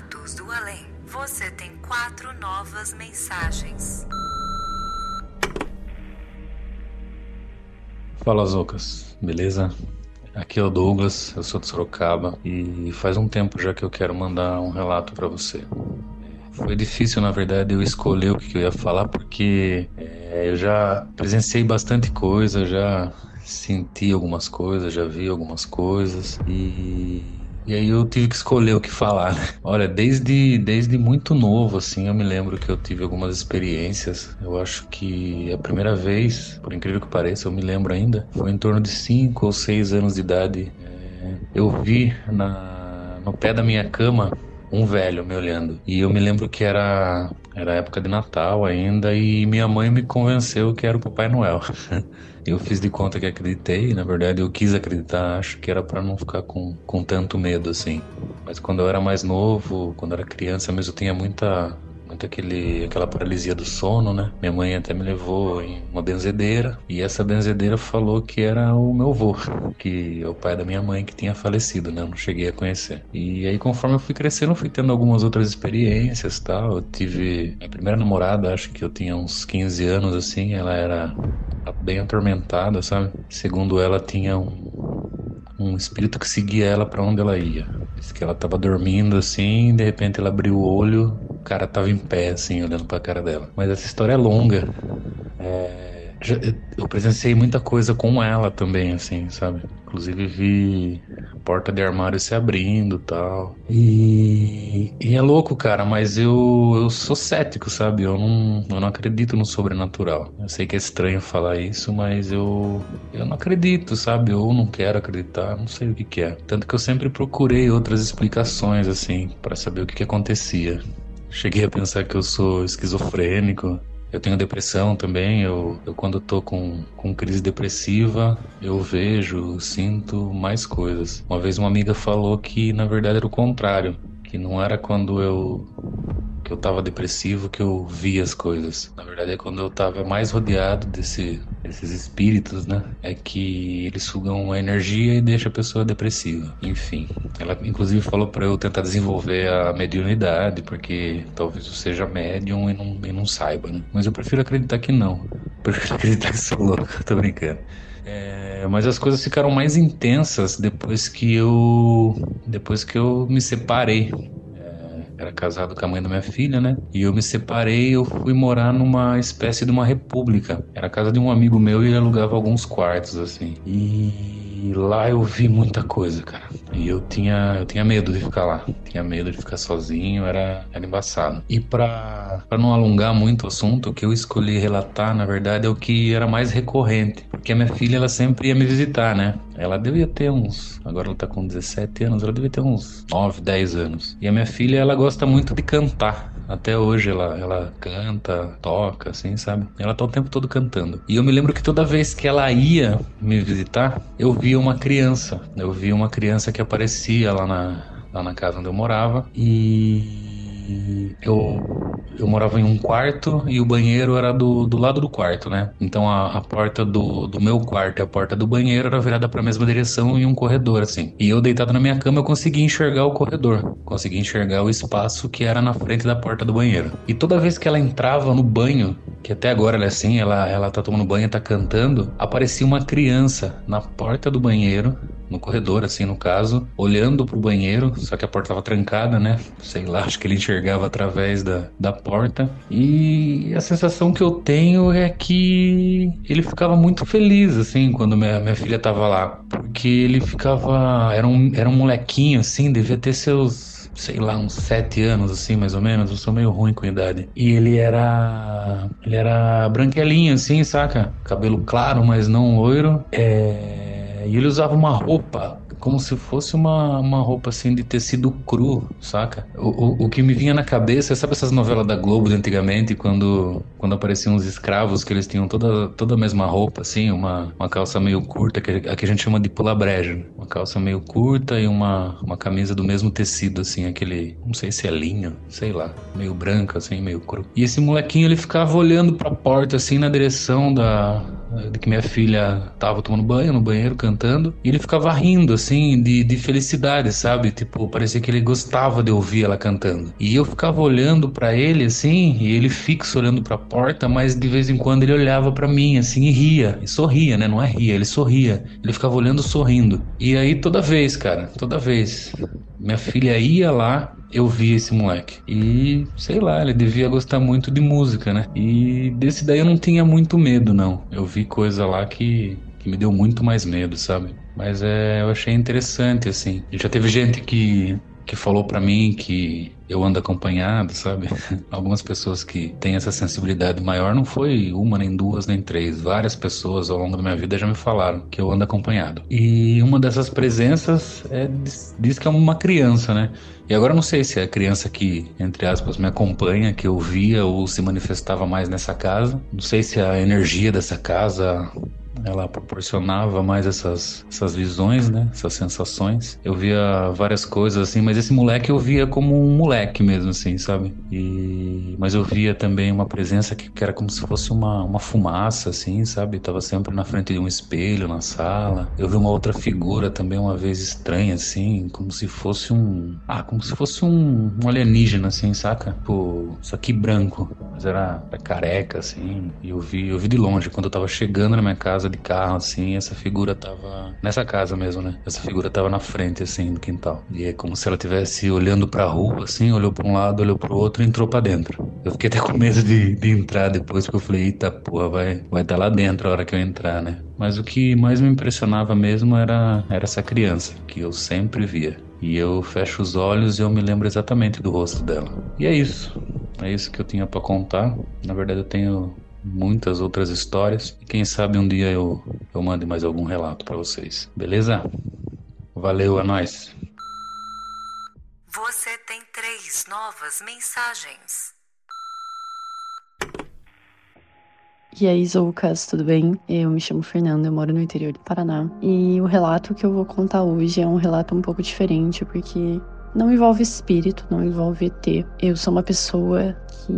Relatos do Além. Você tem quatro novas mensagens. Fala Zocas, beleza? Aqui é o Douglas, eu sou de Sorocaba e faz um tempo já que eu quero mandar um relato para você. Foi difícil, na verdade, eu escolher o que eu ia falar porque é, eu já presenciei bastante coisa, já senti algumas coisas, já vi algumas coisas e e aí eu tive que escolher o que falar, né? Olha, desde, desde muito novo, assim, eu me lembro que eu tive algumas experiências. Eu acho que a primeira vez, por incrível que pareça, eu me lembro ainda, foi em torno de 5 ou 6 anos de idade. É, eu vi na, no pé da minha cama um velho me olhando. E eu me lembro que era, era época de Natal ainda e minha mãe me convenceu que era o Papai Noel. Eu fiz de conta que acreditei, na verdade eu quis acreditar, acho que era para não ficar com, com tanto medo assim. Mas quando eu era mais novo, quando eu era criança mesmo, eu tinha muita muito aquele, aquela paralisia do sono, né? Minha mãe até me levou em uma benzedeira e essa benzedeira falou que era o meu avô, que é o pai da minha mãe que tinha falecido, né? Eu não cheguei a conhecer. E aí, conforme eu fui crescendo, eu fui tendo algumas outras experiências tal. Eu tive a primeira namorada, acho que eu tinha uns 15 anos assim, ela era bem atormentada, sabe? Segundo ela, tinha um, um espírito que seguia ela para onde ela ia. Diz que ela tava dormindo assim, de repente ela abriu o olho, o cara tava em pé, assim, olhando pra cara dela. Mas essa história é longa. É eu presenciei muita coisa com ela também, assim, sabe? Inclusive vi porta de armário se abrindo tal. E, e é louco, cara, mas eu, eu sou cético, sabe? Eu não, eu não acredito no sobrenatural. Eu sei que é estranho falar isso, mas eu, eu não acredito, sabe? Eu não quero acreditar, não sei o que, que é. Tanto que eu sempre procurei outras explicações, assim, para saber o que, que acontecia. Cheguei a pensar que eu sou esquizofrênico, eu tenho depressão também, eu, eu quando tô com, com crise depressiva, eu vejo, sinto mais coisas. Uma vez uma amiga falou que na verdade era o contrário, que não era quando eu que eu tava depressivo que eu via as coisas. Na verdade é quando eu tava mais rodeado desse, desses espíritos, né? É que eles sugam a energia e deixa a pessoa depressiva. Enfim, ela inclusive falou para eu tentar desenvolver a mediunidade, porque talvez eu seja médium e não, e não saiba, né? Mas eu prefiro acreditar que não. Prefiro acreditar que sou louco, tô brincando. É, mas as coisas ficaram mais intensas depois que eu depois que eu me separei era casado com a mãe da minha filha, né? E eu me separei, eu fui morar numa espécie de uma república. Era a casa de um amigo meu e ele alugava alguns quartos, assim. E lá eu vi muita coisa, cara. E eu tinha, eu tinha medo de ficar lá. Tinha medo de ficar sozinho, era, era embaçado. E para não alongar muito o assunto, o que eu escolhi relatar, na verdade, é o que era mais recorrente. Porque a minha filha, ela sempre ia me visitar, né? Ela devia ter uns. Agora ela tá com 17 anos, ela devia ter uns 9, 10 anos. E a minha filha, ela gosta muito de cantar. Até hoje ela, ela canta, toca, assim, sabe? Ela tá o tempo todo cantando. E eu me lembro que toda vez que ela ia me visitar, eu via uma criança. Eu via uma criança que aparecia lá na, lá na casa onde eu morava. E eu, eu morava em um quarto e o banheiro era do, do lado do quarto, né? Então a, a porta do, do meu quarto e a porta do banheiro era virada para a mesma direção em um corredor, assim. E eu deitado na minha cama eu conseguia enxergar o corredor, conseguia enxergar o espaço que era na frente da porta do banheiro. E toda vez que ela entrava no banho, que até agora ela é assim, ela, ela tá tomando banho, tá cantando, aparecia uma criança na porta do banheiro no corredor, assim, no caso, olhando pro banheiro, só que a porta tava trancada, né? Sei lá, acho que ele enxergava através da, da porta. E a sensação que eu tenho é que ele ficava muito feliz, assim, quando minha, minha filha tava lá. Porque ele ficava. Era um, era um molequinho, assim, devia ter seus sei lá, uns sete anos, assim, mais ou menos. Eu sou meio ruim com idade. E ele era. Ele era branquelinho, assim, saca? Cabelo claro, mas não loiro. É... E ele usava uma roupa como se fosse uma, uma roupa assim de tecido cru, saca? O, o, o, que me vinha na cabeça, sabe essas novelas da Globo de antigamente, quando, quando apareciam os escravos, que eles tinham toda, toda a mesma roupa, assim, uma, uma calça meio curta, que, a que a gente chama de pula breja. Né? Uma calça meio curta e uma, uma camisa do mesmo tecido, assim, aquele, não sei se é linho, sei lá, meio branco, assim, meio cru. E esse molequinho, ele ficava olhando pra porta, assim, na direção da, de que minha filha tava tomando banho no banheiro, cantando, e ele ficava rindo, assim, de, de felicidade, sabe? Tipo, parecia que ele gostava de ouvir ela cantando. E eu ficava olhando para ele, assim, e ele fixo olhando pra porta, mas de vez em quando ele olhava para mim, assim, e ria, e sorria, né? Não é ria, ele sorria. Ele ficava olhando sorrindo. E aí toda vez, cara, toda vez, minha filha ia lá eu vi esse moleque. E sei lá, ele devia gostar muito de música, né? E desse daí eu não tinha muito medo, não. Eu vi coisa lá que, que me deu muito mais medo, sabe? Mas é, eu achei interessante, assim. Já teve gente que que falou para mim que eu ando acompanhado, sabe? Algumas pessoas que têm essa sensibilidade maior, não foi uma, nem duas, nem três. Várias pessoas ao longo da minha vida já me falaram que eu ando acompanhado. E uma dessas presenças é, diz, diz que é uma criança, né? E agora não sei se é a criança que, entre aspas, me acompanha, que eu via ou se manifestava mais nessa casa. Não sei se a energia dessa casa ela proporcionava mais essas, essas visões, né? Essas sensações. Eu via várias coisas assim, mas esse moleque eu via como um moleque mesmo, assim, sabe? E... Mas eu via também uma presença que, que era como se fosse uma, uma fumaça, assim, sabe? Tava sempre na frente de um espelho na sala. Eu vi uma outra figura também uma vez estranha, assim, como se fosse um... Ah, como se fosse um, um alienígena, assim, saca? Tipo, isso aqui branco, mas era, era careca, assim. E eu vi, eu vi de longe, quando eu tava chegando na minha casa, de carro, assim, essa figura tava nessa casa mesmo, né? Essa figura tava na frente, assim, do quintal. E é como se ela estivesse olhando pra rua, assim, olhou pra um lado, olhou pro outro e entrou pra dentro. Eu fiquei até com medo de, de entrar depois, porque eu falei, eita porra, vai vai tá lá dentro a hora que eu entrar, né? Mas o que mais me impressionava mesmo era, era essa criança, que eu sempre via. E eu fecho os olhos e eu me lembro exatamente do rosto dela. E é isso. É isso que eu tinha para contar. Na verdade, eu tenho muitas outras histórias. E quem sabe um dia eu, eu mande mais algum relato para vocês. Beleza? Valeu, é nóis. Você tem três novas mensagens. E aí, Zoucas, tudo bem? Eu me chamo Fernanda, eu moro no interior do Paraná. E o relato que eu vou contar hoje é um relato um pouco diferente, porque não envolve espírito, não envolve ET. Eu sou uma pessoa que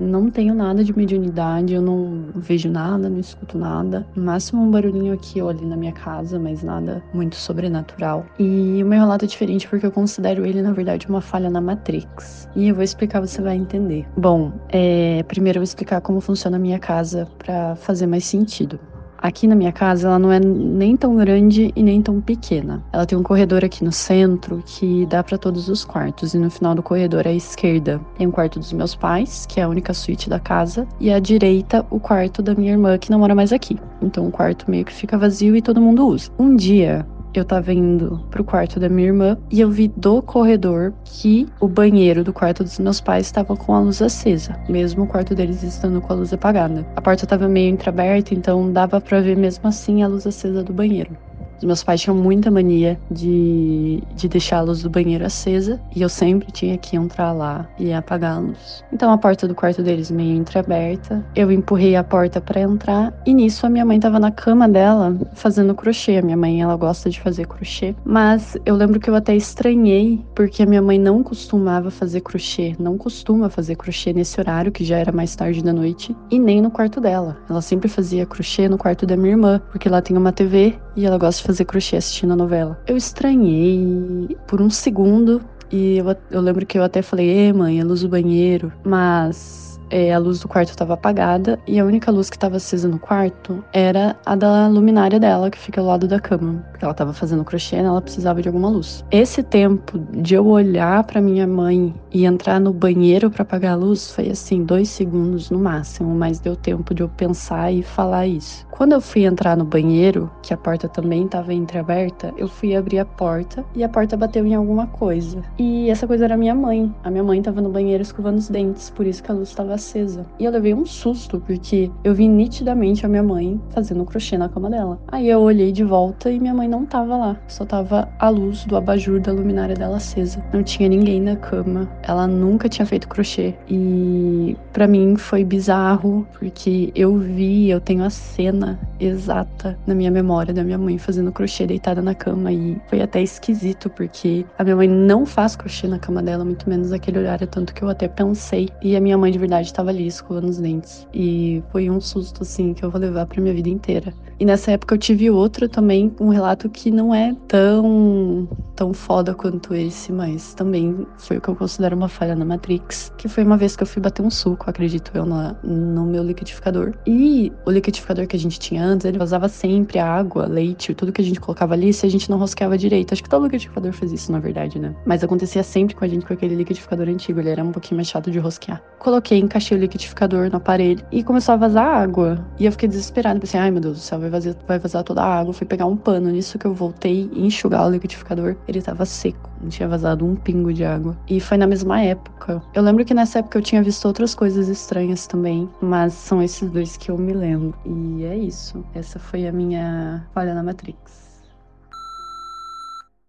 não tenho nada de mediunidade, eu não vejo nada, não escuto nada. O máximo um barulhinho aqui ou ali na minha casa, mas nada muito sobrenatural. E o meu relato é diferente porque eu considero ele, na verdade, uma falha na Matrix. E eu vou explicar, você vai entender. Bom, é, primeiro eu vou explicar como funciona a minha casa para fazer mais sentido. Aqui na minha casa, ela não é nem tão grande e nem tão pequena. Ela tem um corredor aqui no centro que dá para todos os quartos, e no final do corredor à esquerda tem o quarto dos meus pais, que é a única suíte da casa, e à direita o quarto da minha irmã, que não mora mais aqui. Então o quarto meio que fica vazio e todo mundo usa. Um dia, eu tava indo pro quarto da minha irmã e eu vi do corredor que o banheiro do quarto dos meus pais estava com a luz acesa, mesmo o quarto deles estando com a luz apagada. A porta tava meio entreaberta, então dava para ver mesmo assim a luz acesa do banheiro. Os meus pais tinham muita mania de, de deixar a luz do banheiro acesa e eu sempre tinha que entrar lá e apagar a luz. Então a porta do quarto deles meio entreaberta, eu empurrei a porta para entrar e nisso a minha mãe tava na cama dela fazendo crochê. A minha mãe ela gosta de fazer crochê, mas eu lembro que eu até estranhei porque a minha mãe não costumava fazer crochê, não costuma fazer crochê nesse horário que já era mais tarde da noite e nem no quarto dela. Ela sempre fazia crochê no quarto da minha irmã, porque lá tem uma TV e ela gosta de fazer crochê assistindo a novela. Eu estranhei por um segundo e eu, eu lembro que eu até falei, Ê, mãe, a luz do banheiro. Mas é, a luz do quarto estava apagada e a única luz que estava acesa no quarto era a da luminária dela, que fica ao lado da cama. Porque ela estava fazendo crochê e ela precisava de alguma luz. Esse tempo de eu olhar para minha mãe e entrar no banheiro para apagar a luz foi assim, dois segundos no máximo, mas deu tempo de eu pensar e falar isso. Quando eu fui entrar no banheiro, que a porta também estava entreaberta, eu fui abrir a porta e a porta bateu em alguma coisa. E essa coisa era minha mãe. A minha mãe estava no banheiro escovando os dentes, por isso que a luz estava acesa. E eu levei um susto, porque eu vi nitidamente a minha mãe fazendo crochê na cama dela. Aí eu olhei de volta e minha mãe não tava lá. Só tava a luz do abajur da luminária dela acesa. Não tinha ninguém na cama. Ela nunca tinha feito crochê. E para mim foi bizarro, porque eu vi, eu tenho a cena exata na minha memória da minha mãe fazendo crochê deitada na cama e foi até esquisito porque a minha mãe não faz crochê na cama dela, muito menos aquele horário, tanto que eu até pensei. E a minha mãe de verdade estava ali escovando os dentes. E foi um susto assim que eu vou levar para minha vida inteira. E nessa época eu tive outro também, um relato que não é tão tão foda quanto esse, mas também foi o que eu considero uma falha na Matrix, que foi uma vez que eu fui bater um suco, acredito eu, no, meu liquidificador. E o liquidificador que a gente tinha antes, ele vazava sempre água, leite, tudo que a gente colocava ali, se a gente não rosqueava direito. Acho que todo liquidificador faz isso, na verdade, né? Mas acontecia sempre com a gente com aquele liquidificador antigo, ele era um pouquinho mais chato de rosquear. Coloquei, encaixei o liquidificador no aparelho e começou a vazar água. E eu fiquei desesperada, pensei, ai meu Deus do céu, vai vazar, vai vazar toda a água. Fui pegar um pano, nisso que eu voltei e enxugar o liquidificador, ele tava seco, não tinha vazado um pingo de água. E foi na mesma época. Eu lembro que nessa época eu tinha visto outras coisas estranhas também, mas são esses dois que eu me lembro. E é isso. Essa foi a minha falha na Matrix.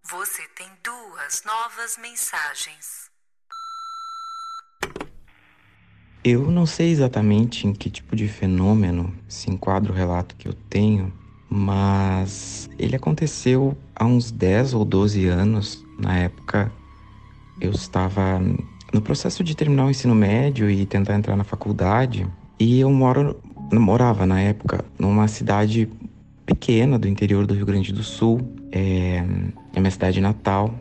Você tem duas novas mensagens. Eu não sei exatamente em que tipo de fenômeno se enquadra o relato que eu tenho, mas ele aconteceu há uns 10 ou 12 anos. Na época, eu estava no processo de terminar o ensino médio e tentar entrar na faculdade, e eu moro, morava na época numa cidade pequena do interior do Rio Grande do Sul, é, é minha cidade natal,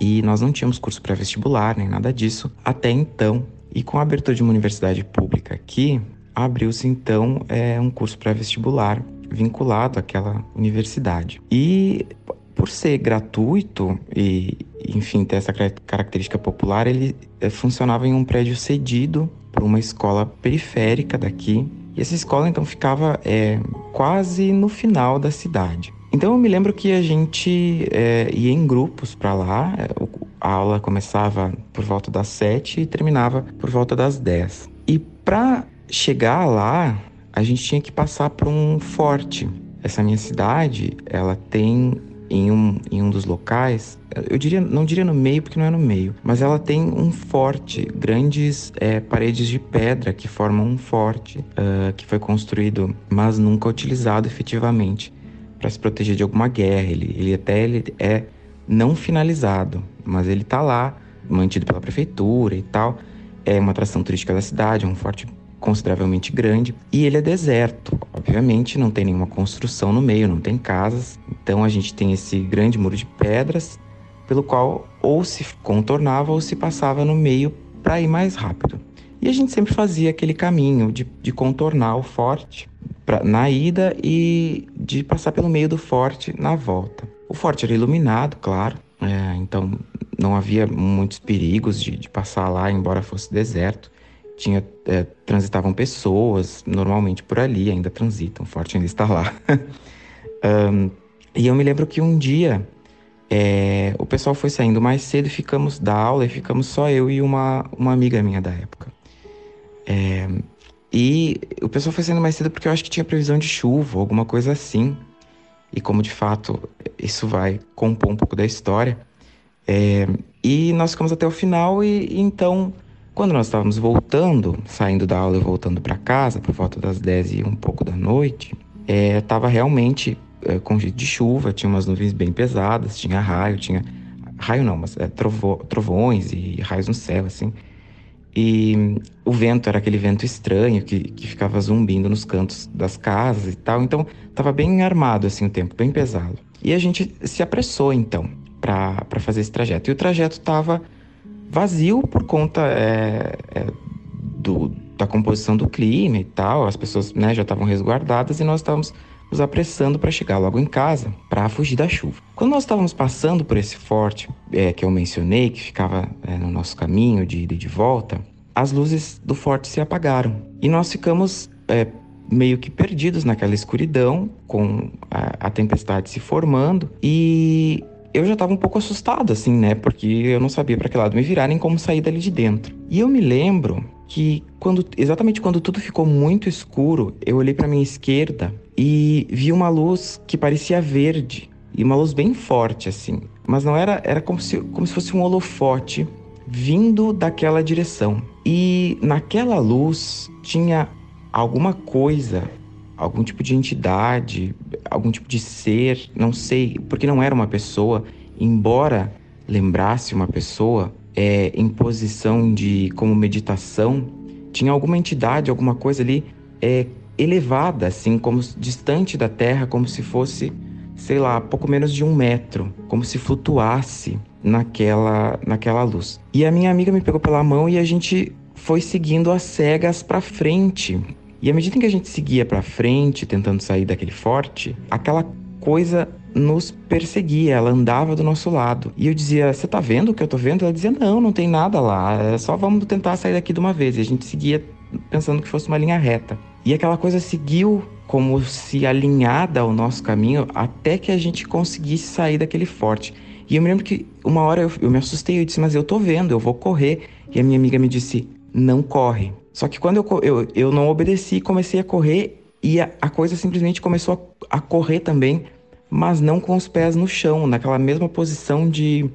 e nós não tínhamos curso pré-vestibular nem nada disso até então. E com a abertura de uma universidade pública aqui, abriu-se então é, um curso pré-vestibular vinculado àquela universidade. E por ser gratuito e, enfim, ter essa característica popular, ele é, funcionava em um prédio cedido por uma escola periférica daqui. E essa escola então ficava é, quase no final da cidade. Então eu me lembro que a gente é, ia em grupos para lá. A aula começava por volta das sete e terminava por volta das dez. E para chegar lá, a gente tinha que passar por um forte. Essa minha cidade, ela tem em um, em um dos locais, eu diria, não diria no meio porque não é no meio, mas ela tem um forte, grandes é, paredes de pedra que formam um forte uh, que foi construído, mas nunca utilizado efetivamente para se proteger de alguma guerra. Ele, ele até ele é não finalizado, mas ele está lá, mantido pela prefeitura e tal. É uma atração turística da cidade, é um forte consideravelmente grande e ele é deserto. Obviamente, não tem nenhuma construção no meio, não tem casas. Então a gente tem esse grande muro de pedras pelo qual ou se contornava ou se passava no meio para ir mais rápido. E a gente sempre fazia aquele caminho de, de contornar o forte pra, na ida e de passar pelo meio do forte na volta. O forte era iluminado, claro, é, então não havia muitos perigos de, de, passar lá, embora fosse deserto. Tinha, é, transitavam pessoas normalmente por ali, ainda transitam, forte ainda está lá. um, e eu me lembro que um dia é, o pessoal foi saindo mais cedo, ficamos da aula e ficamos só eu e uma, uma amiga minha da época. É, e o pessoal foi saindo mais cedo porque eu acho que tinha previsão de chuva, alguma coisa assim. E como de fato isso vai compor um pouco da história. É, e nós ficamos até o final e, e então, quando nós estávamos voltando, saindo da aula e voltando para casa, por volta das 10 e um pouco da noite, estava é, realmente é, com jeito de chuva, tinha umas nuvens bem pesadas, tinha raio, tinha... Raio não, mas é, trovo, trovões e raios no céu, assim. E o vento era aquele vento estranho que, que ficava zumbindo nos cantos das casas e tal. Então, estava bem armado assim o tempo, bem pesado. E a gente se apressou então para fazer esse trajeto. E o trajeto estava vazio por conta é, é, do, da composição do clima e tal, as pessoas né, já estavam resguardadas e nós estávamos nos apressando para chegar logo em casa, para fugir da chuva. Quando nós estávamos passando por esse forte é, que eu mencionei, que ficava é, no nosso caminho de ida e de volta, as luzes do forte se apagaram e nós ficamos é, meio que perdidos naquela escuridão, com a, a tempestade se formando e eu já estava um pouco assustado, assim, né? Porque eu não sabia para que lado me virar nem como sair dali de dentro. E eu me lembro que quando exatamente quando tudo ficou muito escuro, eu olhei para minha esquerda e vi uma luz que parecia verde e uma luz bem forte assim, mas não era era como se como se fosse um holofote vindo daquela direção. E naquela luz tinha alguma coisa, algum tipo de entidade, algum tipo de ser, não sei, porque não era uma pessoa, embora lembrasse uma pessoa é, em posição de como meditação, tinha alguma entidade, alguma coisa ali é, elevada, assim, como distante da Terra, como se fosse, sei lá, pouco menos de um metro, como se flutuasse naquela, naquela luz. E a minha amiga me pegou pela mão e a gente foi seguindo as cegas para frente. E à medida que a gente seguia para frente, tentando sair daquele forte, aquela coisa nos perseguia, ela andava do nosso lado. E eu dizia: Você tá vendo o que eu tô vendo? Ela dizia: Não, não tem nada lá, é só vamos tentar sair daqui de uma vez. E a gente seguia pensando que fosse uma linha reta. E aquela coisa seguiu como se alinhada ao nosso caminho até que a gente conseguisse sair daquele forte. E eu me lembro que uma hora eu, eu me assustei, eu disse, mas eu tô vendo, eu vou correr. E a minha amiga me disse, não corre. Só que quando eu, eu, eu não obedeci, comecei a correr e a, a coisa simplesmente começou a, a correr também, mas não com os pés no chão, naquela mesma posição de,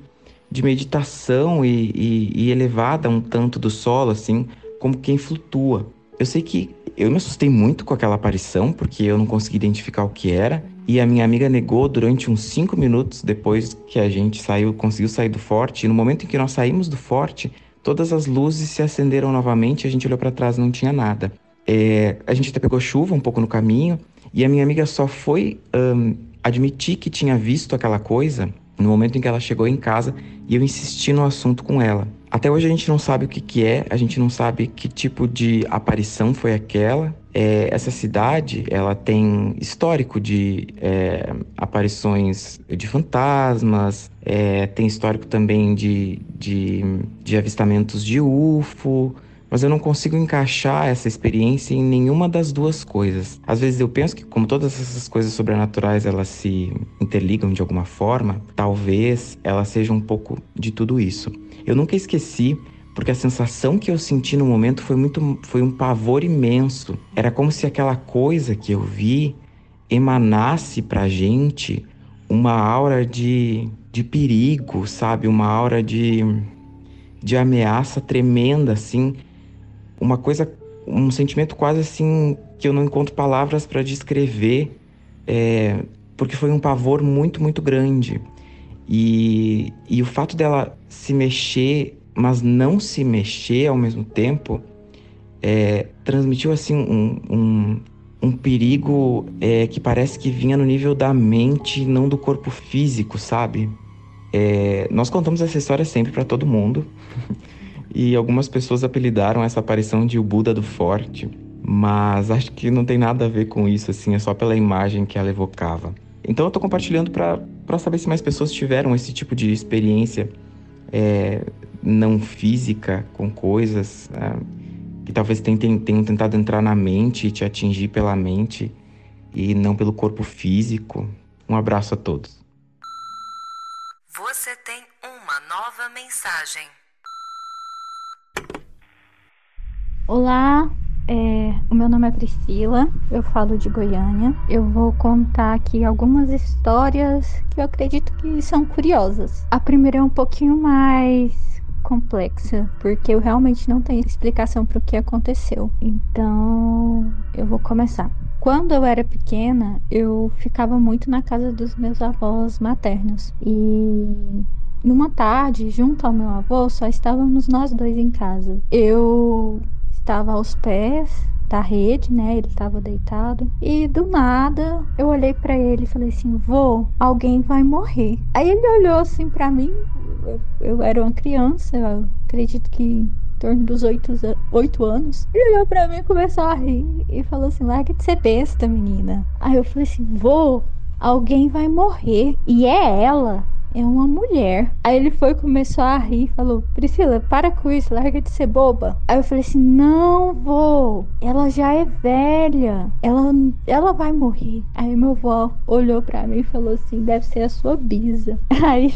de meditação e, e, e elevada um tanto do solo, assim, como quem flutua. Eu sei que eu me assustei muito com aquela aparição, porque eu não consegui identificar o que era, e a minha amiga negou durante uns cinco minutos depois que a gente saiu, conseguiu sair do forte. E no momento em que nós saímos do forte, todas as luzes se acenderam novamente. A gente olhou para trás, não tinha nada. É, a gente até pegou chuva um pouco no caminho e a minha amiga só foi um, admitir que tinha visto aquela coisa no momento em que ela chegou em casa e eu insisti no assunto com ela. Até hoje a gente não sabe o que, que é, a gente não sabe que tipo de aparição foi aquela. É, essa cidade, ela tem histórico de é, aparições de fantasmas, é, tem histórico também de, de, de avistamentos de UFO, mas eu não consigo encaixar essa experiência em nenhuma das duas coisas. Às vezes eu penso que como todas essas coisas sobrenaturais elas se interligam de alguma forma, talvez ela seja um pouco de tudo isso. Eu nunca esqueci porque a sensação que eu senti no momento foi muito foi um pavor imenso. Era como se aquela coisa que eu vi emanasse pra gente uma aura de, de perigo, sabe? Uma aura de, de ameaça tremenda, assim uma coisa, um sentimento quase assim que eu não encontro palavras para descrever, é, porque foi um pavor muito, muito grande. E, e o fato dela se mexer, mas não se mexer ao mesmo tempo, é, transmitiu assim um, um, um perigo é, que parece que vinha no nível da mente, não do corpo físico, sabe? É, nós contamos essa história sempre para todo mundo. e algumas pessoas apelidaram essa aparição de o Buda do Forte, mas acho que não tem nada a ver com isso, assim, é só pela imagem que ela evocava. Então eu tô compartilhando para saber se mais pessoas tiveram esse tipo de experiência é, não física com coisas é, que talvez tentem, tenham tentado entrar na mente e te atingir pela mente e não pelo corpo físico. Um abraço a todos. Você tem uma nova mensagem. Olá, é, o meu nome é Priscila, eu falo de Goiânia. Eu vou contar aqui algumas histórias que eu acredito que são curiosas. A primeira é um pouquinho mais complexa, porque eu realmente não tenho explicação para o que aconteceu. Então, eu vou começar. Quando eu era pequena, eu ficava muito na casa dos meus avós maternos e numa tarde, junto ao meu avô, só estávamos nós dois em casa. Eu estava aos pés da rede, né? Ele estava deitado. E do nada, eu olhei para ele e falei assim: "Vô, alguém vai morrer". Aí ele olhou assim para mim. Eu, eu, era uma criança, eu acredito que torno dos oito, oito anos. Ele olhou pra mim e começou a rir e falou assim: larga de ser besta, menina. Aí eu falei assim: vou, alguém vai morrer. E é ela é uma mulher. Aí ele foi, começou a rir, falou: Priscila, para com isso, larga de ser boba. Aí eu falei assim: Não vou, ela já é velha, ela, ela vai morrer. Aí meu avô olhou para mim e falou assim: Deve ser a sua bisa. Aí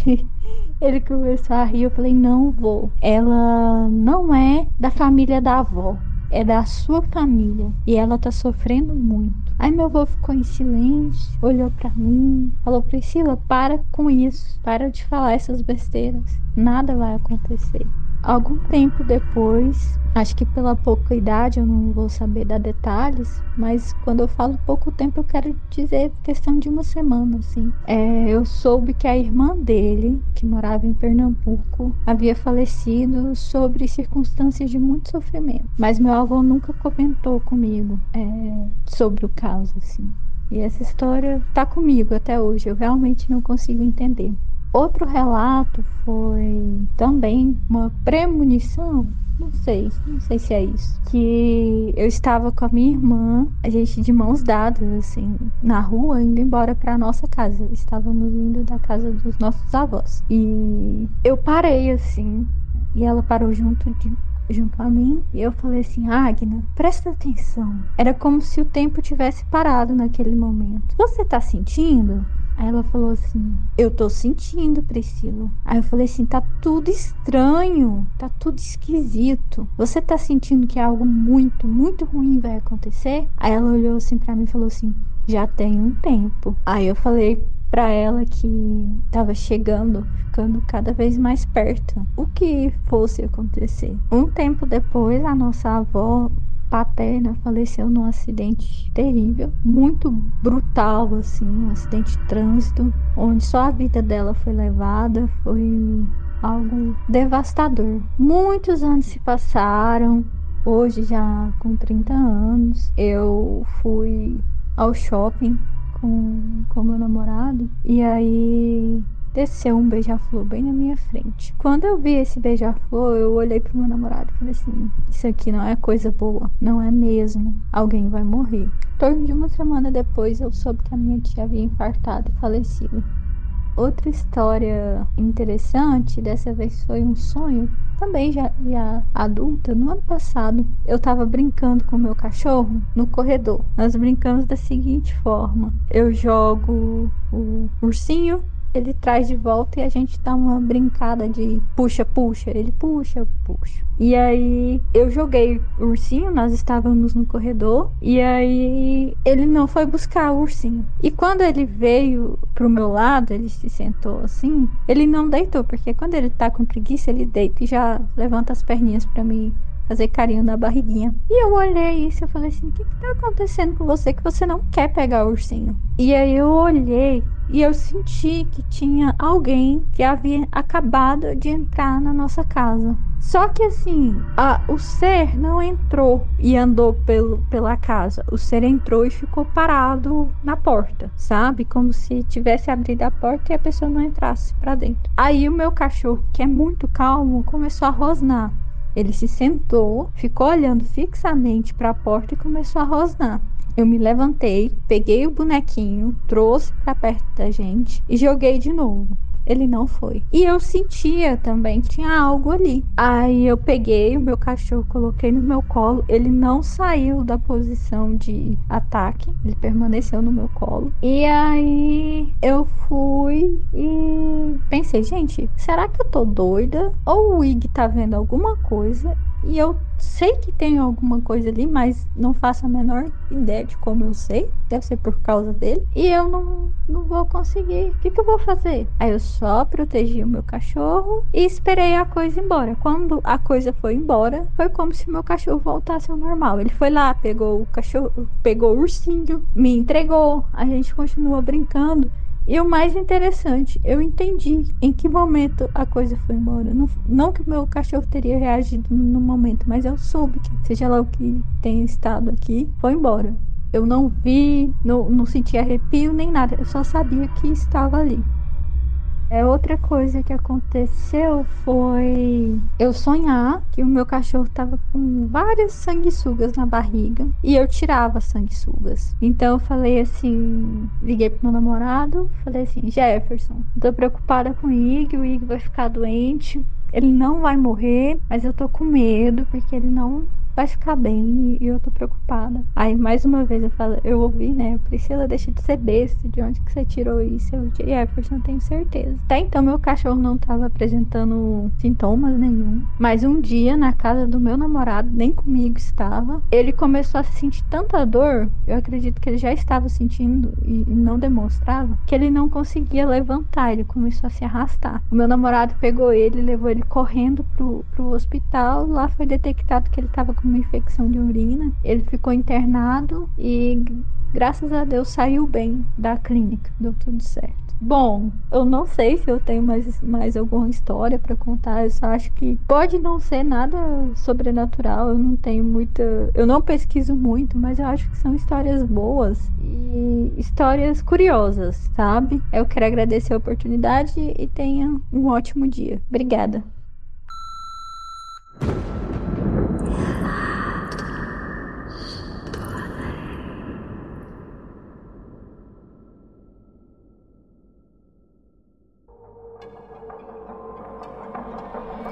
ele começou a rir, eu falei: Não vou, ela não é da família da avó é da sua família e ela tá sofrendo muito. Aí meu avô ficou em silêncio, olhou para mim, falou: Priscila, para com isso, para de falar essas besteiras, nada vai acontecer. Algum tempo depois, acho que pela pouca idade eu não vou saber dar detalhes, mas quando eu falo pouco tempo eu quero dizer questão de uma semana, assim. É, eu soube que a irmã dele, que morava em Pernambuco, havia falecido sobre circunstâncias de muito sofrimento, mas meu avô nunca comentou comigo é, sobre o caso, assim. E essa história tá comigo até hoje, eu realmente não consigo entender. Outro relato foi também uma premonição, não sei, não sei se é isso. Que eu estava com a minha irmã, a gente de mãos dadas, assim, na rua, indo embora para nossa casa. Estávamos indo da casa dos nossos avós. E eu parei, assim, e ela parou junto de, junto a mim e eu falei assim: Agna, presta atenção. Era como se o tempo tivesse parado naquele momento. Você tá sentindo? Aí ela falou assim: Eu tô sentindo, Priscila. Aí eu falei assim: Tá tudo estranho, tá tudo esquisito. Você tá sentindo que algo muito, muito ruim vai acontecer? Aí ela olhou assim para mim e falou assim: Já tem um tempo. Aí eu falei para ela que estava chegando, ficando cada vez mais perto. O que fosse acontecer. Um tempo depois, a nossa avó paterna faleceu num acidente terrível, muito brutal, assim, um acidente de trânsito, onde só a vida dela foi levada, foi algo devastador. Muitos anos se passaram, hoje já com 30 anos, eu fui ao shopping com, com meu namorado e aí desceu um beija-flor bem na minha frente. Quando eu vi esse beija-flor, eu olhei pro meu namorado e falei assim: Isso aqui não é coisa boa, não é mesmo. Alguém vai morrer. Em torno de uma semana depois, eu soube que a minha tia havia infartado e falecido. Outra história interessante, dessa vez foi um sonho, também já, já adulta, no ano passado, eu tava brincando com o meu cachorro no corredor. Nós brincamos da seguinte forma: eu jogo o ursinho ele traz de volta e a gente dá uma brincada de puxa, puxa. Ele puxa, puxa. E aí eu joguei o ursinho, nós estávamos no corredor, e aí ele não foi buscar o ursinho. E quando ele veio pro meu lado, ele se sentou assim, ele não deitou, porque quando ele tá com preguiça, ele deita e já levanta as perninhas para mim fazer carinho na barriguinha. E eu olhei isso e falei assim: o que, que tá acontecendo com você que você não quer pegar o ursinho? E aí eu olhei e eu senti que tinha alguém que havia acabado de entrar na nossa casa. Só que assim, a, o ser não entrou e andou pelo, pela casa. O ser entrou e ficou parado na porta, sabe? Como se tivesse abrido a porta e a pessoa não entrasse para dentro. Aí o meu cachorro, que é muito calmo, começou a rosnar. Ele se sentou, ficou olhando fixamente para a porta e começou a rosnar. Eu me levantei, peguei o bonequinho, trouxe para perto da gente e joguei de novo ele não foi. E eu sentia também que tinha algo ali. Aí eu peguei o meu cachorro, coloquei no meu colo. Ele não saiu da posição de ataque, ele permaneceu no meu colo. E aí eu fui e pensei, gente, será que eu tô doida? Ou o Ig tá vendo alguma coisa e eu sei que tem alguma coisa ali, mas não faço a menor ideia de como eu sei. Deve ser por causa dele. E eu não, não vou conseguir. O que, que eu vou fazer? Aí eu só protegi o meu cachorro e esperei a coisa embora. Quando a coisa foi embora, foi como se meu cachorro voltasse ao normal. Ele foi lá, pegou o cachorro, pegou o ursinho, me entregou. A gente continuou brincando. E o mais interessante, eu entendi em que momento a coisa foi embora. Não, não que o meu cachorro teria reagido no momento, mas eu soube que, seja lá o que tenha estado aqui, foi embora. Eu não vi, não, não senti arrepio nem nada, eu só sabia que estava ali. É, outra coisa que aconteceu foi eu sonhar que o meu cachorro tava com várias sanguessugas na barriga e eu tirava sanguessugas. Então eu falei assim, liguei pro meu namorado, falei assim, Jefferson, tô preocupada com o Ig, o Ig vai ficar doente, ele não vai morrer, mas eu tô com medo porque ele não vai ficar bem e eu tô preocupada. Aí mais uma vez eu falo, eu ouvi, né? Priscila, deixa de ser besta, de onde que você tirou isso? Eu Jefferson, tenho certeza. Até então meu cachorro não tava apresentando sintomas nenhum. Mas um dia, na casa do meu namorado, nem comigo estava, ele começou a sentir tanta dor, eu acredito que ele já estava sentindo e, não demonstrava, que ele não conseguia levantar, ele começou a se arrastar. O meu namorado pegou ele, levou ele correndo pro, pro hospital, lá foi detectado que ele tava com uma infecção de urina. Ele ficou internado e graças a Deus saiu bem da clínica, deu tudo certo. Bom, eu não sei se eu tenho mais, mais alguma história para contar. Eu só acho que pode não ser nada sobrenatural. Eu não tenho muita. Eu não pesquiso muito, mas eu acho que são histórias boas e histórias curiosas, sabe? Eu quero agradecer a oportunidade e tenha um ótimo dia. Obrigada.